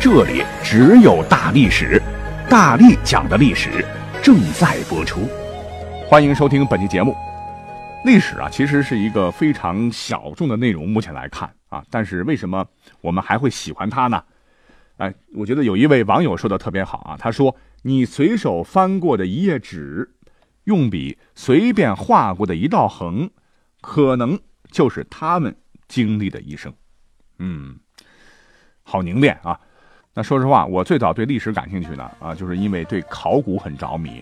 这里只有大历史，大力讲的历史正在播出，欢迎收听本期节目。历史啊，其实是一个非常小众的内容，目前来看啊，但是为什么我们还会喜欢它呢？哎，我觉得有一位网友说的特别好啊，他说：“你随手翻过的一页纸，用笔随便画过的一道横，可能就是他们经历的一生。”嗯。好凝练啊！那说实话，我最早对历史感兴趣呢，啊，就是因为对考古很着迷，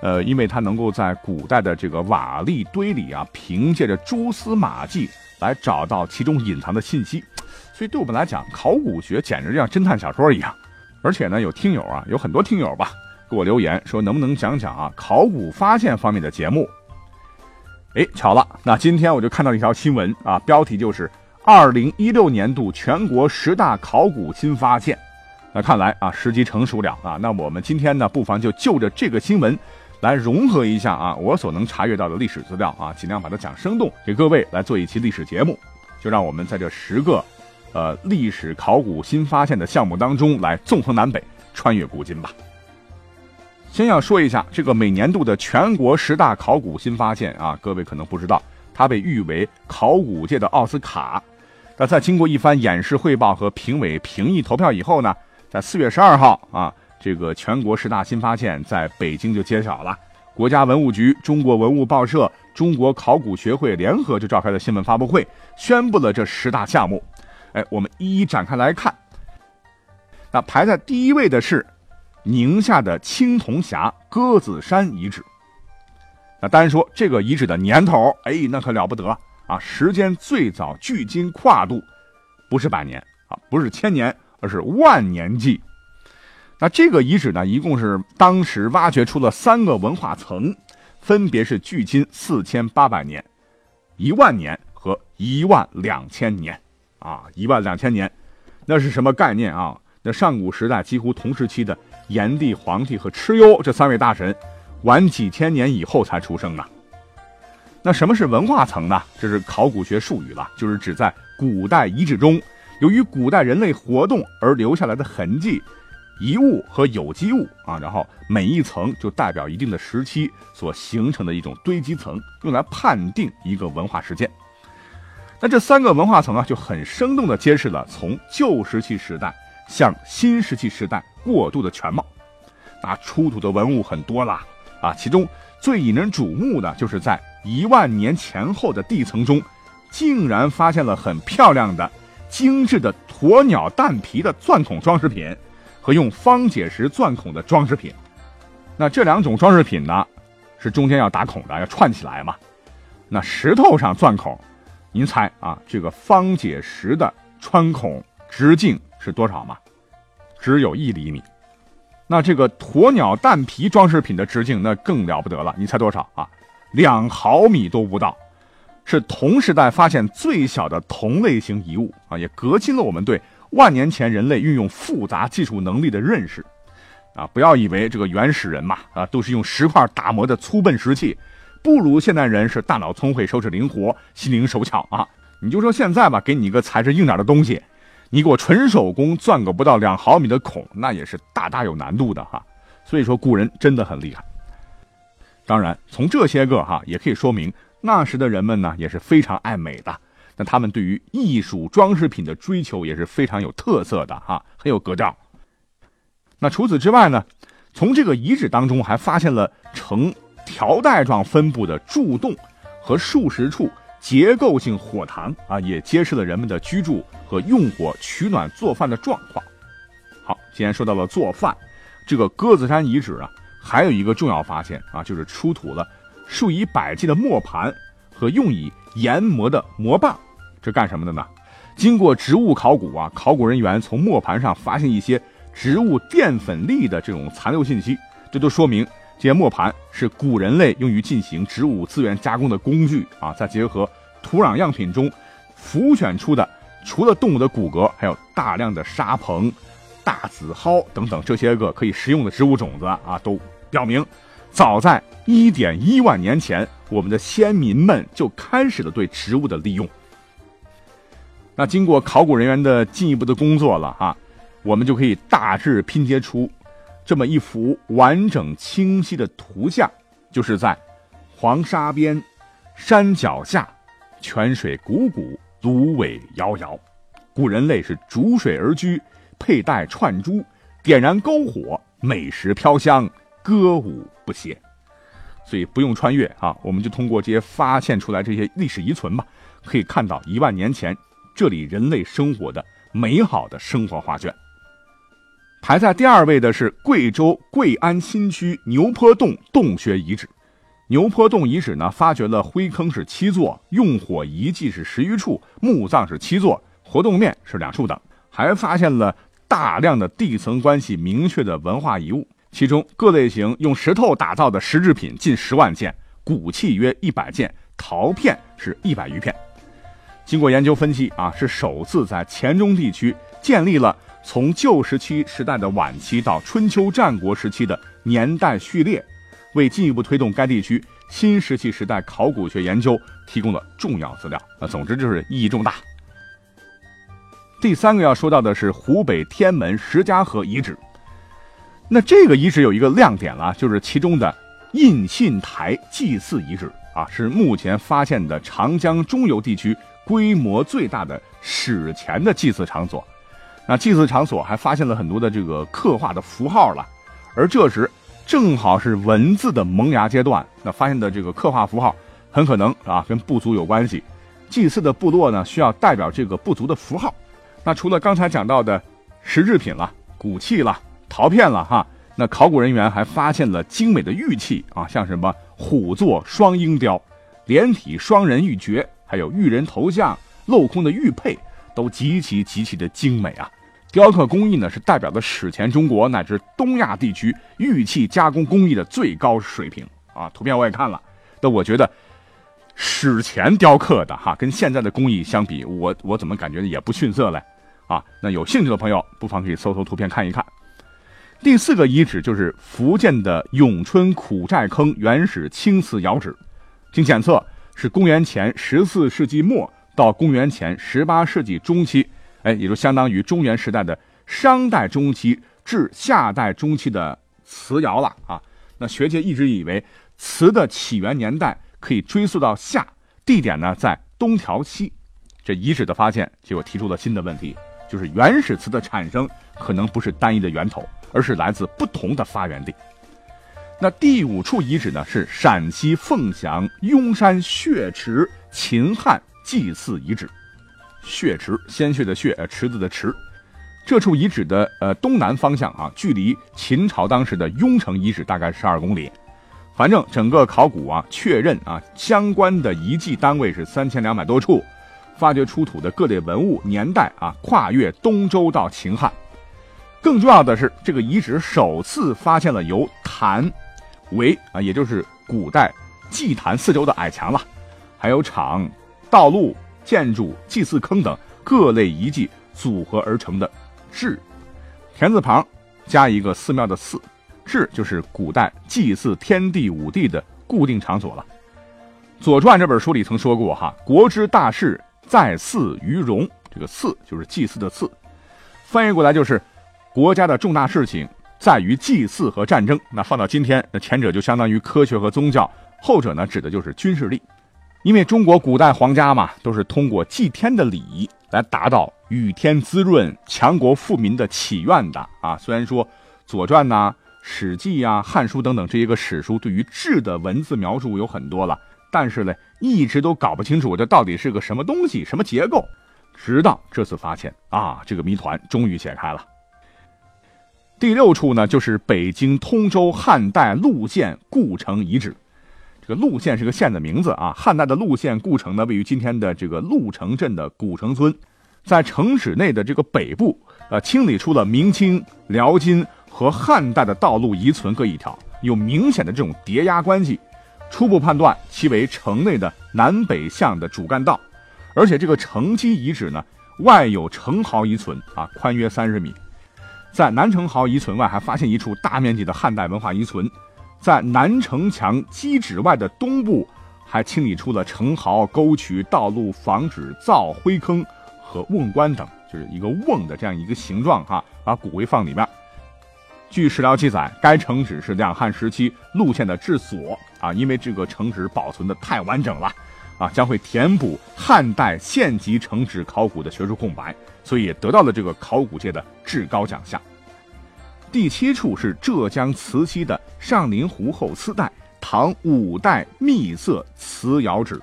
呃，因为它能够在古代的这个瓦砾堆里啊，凭借着蛛丝马迹来找到其中隐藏的信息，所以对我们来讲，考古学简直就像侦探小说一样。而且呢，有听友啊，有很多听友吧，给我留言说能不能讲讲啊考古发现方面的节目？哎，巧了，那今天我就看到一条新闻啊，标题就是。二零一六年度全国十大考古新发现，那看来啊时机成熟了啊。那我们今天呢，不妨就就着这个新闻，来融合一下啊我所能查阅到的历史资料啊，尽量把它讲生动，给各位来做一期历史节目。就让我们在这十个，呃历史考古新发现的项目当中来纵横南北，穿越古今吧。先要说一下这个每年度的全国十大考古新发现啊，各位可能不知道，它被誉为考古界的奥斯卡。那在经过一番演示汇报和评委评议投票以后呢，在四月十二号啊，这个全国十大新发现在北京就揭晓了。国家文物局、中国文物报社、中国考古学会联合就召开了新闻发布会，宣布了这十大项目。哎，我们一一展开来看。那排在第一位的是宁夏的青铜峡鸽子山遗址。那单说这个遗址的年头，哎，那可了不得。啊，时间最早距今跨度不是百年啊，不是千年，而是万年纪。那这个遗址呢，一共是当时挖掘出了三个文化层，分别是距今四千八百年、一万年和一万两千年。啊，一万两千年，那是什么概念啊？那上古时代几乎同时期的炎帝、黄帝和蚩尤这三位大神，晚几千年以后才出生呢。那什么是文化层呢？这是考古学术语了，就是指在古代遗址中，由于古代人类活动而留下来的痕迹、遗物和有机物啊，然后每一层就代表一定的时期所形成的一种堆积层，用来判定一个文化事件。那这三个文化层啊，就很生动地揭示了从旧石器时代向新石器时代过渡的全貌。那出土的文物很多啦，啊，其中最引人瞩目的就是在一万年前后的地层中，竟然发现了很漂亮的、精致的鸵鸟蛋皮的钻孔装饰品，和用方解石钻孔的装饰品。那这两种装饰品呢，是中间要打孔的，要串起来嘛。那石头上钻孔，您猜啊，这个方解石的穿孔直径是多少吗？只有一厘米。那这个鸵鸟蛋皮装饰品的直径那更了不得了，你猜多少啊？两毫米都不到，是同时代发现最小的同类型遗物啊，也革新了我们对万年前人类运用复杂技术能力的认识啊！不要以为这个原始人嘛啊，都是用石块打磨的粗笨石器，不如现代人是大脑聪慧、手指灵活、心灵手巧啊！你就说现在吧，给你一个材质硬点的东西，你给我纯手工钻个不到两毫米的孔，那也是大大有难度的哈。所以说，古人真的很厉害。当然，从这些个哈也可以说明，那时的人们呢也是非常爱美的。那他们对于艺术装饰品的追求也是非常有特色的哈，很有格调。那除此之外呢，从这个遗址当中还发现了呈条带状分布的柱洞和数十处结构性火塘啊，也揭示了人们的居住和用火取暖做饭的状况。好，既然说到了做饭，这个鸽子山遗址啊。还有一个重要发现啊，就是出土了数以百计的磨盘和用以研磨的磨棒，这干什么的呢？经过植物考古啊，考古人员从磨盘上发现一些植物淀粉粒的这种残留信息，这都说明这些磨盘是古人类用于进行植物资源加工的工具啊。再结合土壤样品中浮选出的，除了动物的骨骼，还有大量的沙棚、大紫蒿等等这些个可以食用的植物种子啊，都表明，早在一点一万年前，我们的先民们就开始了对植物的利用。那经过考古人员的进一步的工作了哈，我们就可以大致拼接出这么一幅完整清晰的图像，就是在黄沙边、山脚下，泉水汩汩，芦苇摇摇，古人类是逐水而居，佩戴串珠，点燃篝火，美食飘香，歌舞不歇。所以不用穿越啊，我们就通过这些发现出来这些历史遗存吧，可以看到一万年前。这里人类生活的美好的生活画卷。排在第二位的是贵州贵安新区牛坡洞洞穴遗址。牛坡洞遗址呢，发掘了灰坑是七座，用火遗迹是十余处，墓葬是七座，活动面是两处等，还发现了大量的地层关系明确的文化遗物，其中各类型用石头打造的石制品近十万件，骨器约一百件，陶片是一百余片。经过研究分析啊，是首次在黔中地区建立了从旧石器时代的晚期到春秋战国时期的年代序列，为进一步推动该地区新石器时代考古学研究提供了重要资料。那总之就是意义重大。第三个要说到的是湖北天门石家河遗址，那这个遗址有一个亮点了，就是其中的印信台祭祀遗址啊，是目前发现的长江中游地区。规模最大的史前的祭祀场所，那祭祀场所还发现了很多的这个刻画的符号了，而这时正好是文字的萌芽阶段，那发现的这个刻画符号很可能啊跟部族有关系，祭祀的部落呢需要代表这个部族的符号，那除了刚才讲到的石制品了、骨器了、陶片了哈，那考古人员还发现了精美的玉器啊，像什么虎座双鹰雕、连体双人玉珏。还有玉人头像、镂空的玉佩，都极其极其的精美啊！雕刻工艺呢，是代表了史前中国乃至东亚地区玉器加工工艺的最高水平啊！图片我也看了，那我觉得史前雕刻的哈，跟现在的工艺相比，我我怎么感觉也不逊色嘞？啊，那有兴趣的朋友不妨可以搜搜图片看一看。第四个遗址就是福建的永春苦寨坑原始青瓷窑址，经检测。是公元前十四世纪末到公元前十八世纪中期，哎，也就相当于中原时代的商代中期至夏代中期的瓷窑了啊。那学界一直以为瓷的起源年代可以追溯到夏，地点呢在东条溪。这遗址的发现，结果提出了新的问题，就是原始瓷的产生可能不是单一的源头，而是来自不同的发源地。那第五处遗址呢？是陕西凤翔雍山血池秦汉祭祀遗址。血池，鲜血的血，呃，池子的池。这处遗址的呃东南方向啊，距离秦朝当时的雍城遗址大概十二公里。反正整个考古啊，确认啊，相关的遗迹单位是三千两百多处，发掘出土的各类文物年代啊，跨越东周到秦汉。更重要的是，这个遗址首次发现了由坛。为啊，也就是古代祭坛四周的矮墙了，还有场、道路、建筑、祭祀坑等各类遗迹组合而成的雉，田字旁加一个寺庙的寺，雉就是古代祭祀天地五帝的固定场所了。《左传》这本书里曾说过哈，国之大事在祀于戎，这个祀就是祭祀的祀，翻译过来就是国家的重大事情。在于祭祀和战争。那放到今天，那前者就相当于科学和宗教，后者呢指的就是军事力。因为中国古代皇家嘛，都是通过祭天的礼仪来达到雨天滋润、强国富民的祈愿的啊。虽然说《左传》呐、《史记》呀、《汉书》等等这些个史书对于治的文字描述有很多了，但是呢，一直都搞不清楚这到底是个什么东西、什么结构。直到这次发现啊，这个谜团终于解开了。第六处呢，就是北京通州汉代陆县故城遗址。这个陆县是个县的名字啊。汉代的陆县故城呢，位于今天的这个鹿城镇的古城村。在城址内的这个北部，呃，清理出了明清、辽金和汉代的道路遗存各一条，有明显的这种叠压关系，初步判断其为城内的南北向的主干道，而且这个城基遗址呢，外有城壕遗存啊，宽约三十米，在南城壕遗存外还发现一处大面积的汉代文化遗存，在南城墙基址外的东部还清理出了城壕、沟渠、道路、防止造灰坑。和瓮棺等，就是一个瓮的这样一个形状哈，把骨灰放里面。据史料记载，该城址是两汉时期路线的治所啊，因为这个城址保存的太完整了啊，将会填补汉代县级城址考古的学术空白，所以也得到了这个考古界的至高奖项。第七处是浙江慈溪的上林湖后丝带唐五代秘色瓷窑址。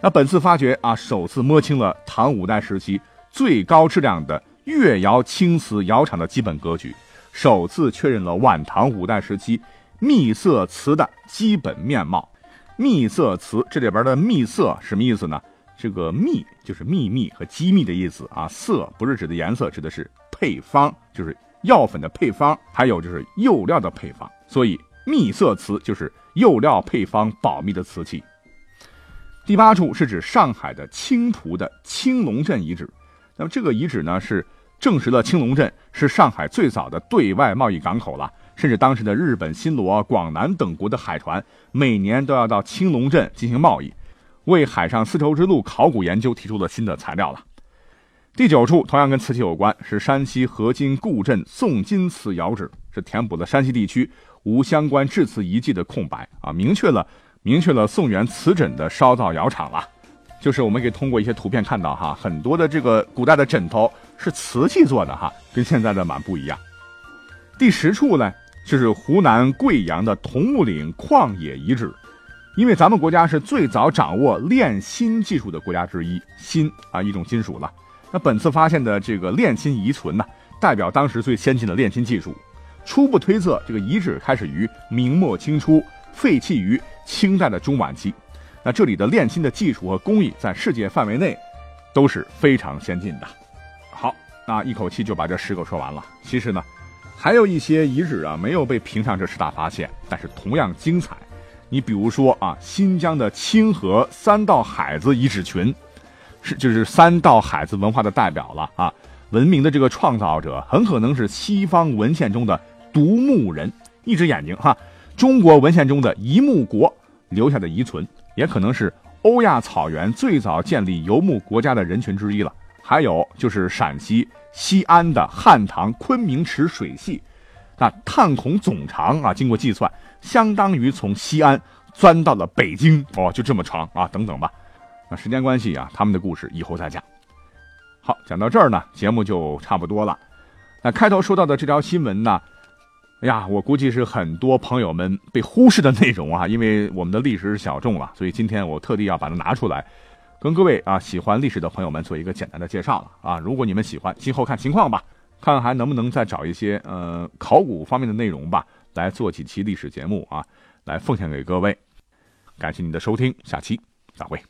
那本次发掘啊，首次摸清了唐五代时期最高质量的越窑青瓷窑厂的基本格局，首次确认了晚唐五代时期秘色瓷的基本面貌。秘色瓷这里边的秘色什么意思呢？这个秘就是秘密和机密的意思啊，色不是指的颜色，指的是配方，就是药粉的配方，还有就是釉料的配方。所以秘色瓷就是釉料配方保密的瓷器。第八处是指上海的青浦的青龙镇遗址，那么这个遗址呢是证实了青龙镇是上海最早的对外贸易港口了，甚至当时的日本、新罗、广南等国的海船每年都要到青龙镇进行贸易，为海上丝绸之路考古研究提出了新的材料了。第九处同样跟瓷器有关，是山西河津固镇宋金瓷窑址，是填补了山西地区无相关制瓷遗迹的空白啊，明确了。明确了宋元瓷枕的烧造窑厂了，就是我们可以通过一些图片看到哈，很多的这个古代的枕头是瓷器做的哈，跟现在的蛮不一样。第十处呢，这是湖南贵阳的桐木岭矿冶遗址，因为咱们国家是最早掌握炼锌技术的国家之一，锌啊一种金属了。那本次发现的这个炼锌遗存呢，代表当时最先进的炼锌技术。初步推测，这个遗址开始于明末清初，废弃于。清代的中晚期，那这里的炼金的技术和工艺在世界范围内都是非常先进的。好，那一口气就把这十个说完了。其实呢，还有一些遗址啊没有被评上这十大发现，但是同样精彩。你比如说啊，新疆的清河三道海子遗址群，是就是三道海子文化的代表了啊。文明的这个创造者很可能是西方文献中的独目人，一只眼睛哈。中国文献中的一木国。留下的遗存，也可能是欧亚草原最早建立游牧国家的人群之一了。还有就是陕西西安的汉唐昆明池水系，那探孔总长啊，经过计算，相当于从西安钻到了北京哦，就这么长啊，等等吧。那时间关系啊，他们的故事以后再讲。好，讲到这儿呢，节目就差不多了。那开头说到的这条新闻呢？哎呀，我估计是很多朋友们被忽视的内容啊，因为我们的历史是小众了，所以今天我特地要把它拿出来，跟各位啊喜欢历史的朋友们做一个简单的介绍了啊。如果你们喜欢，今后看情况吧，看还能不能再找一些呃考古方面的内容吧，来做几期历史节目啊，来奉献给各位。感谢你的收听，下期再会。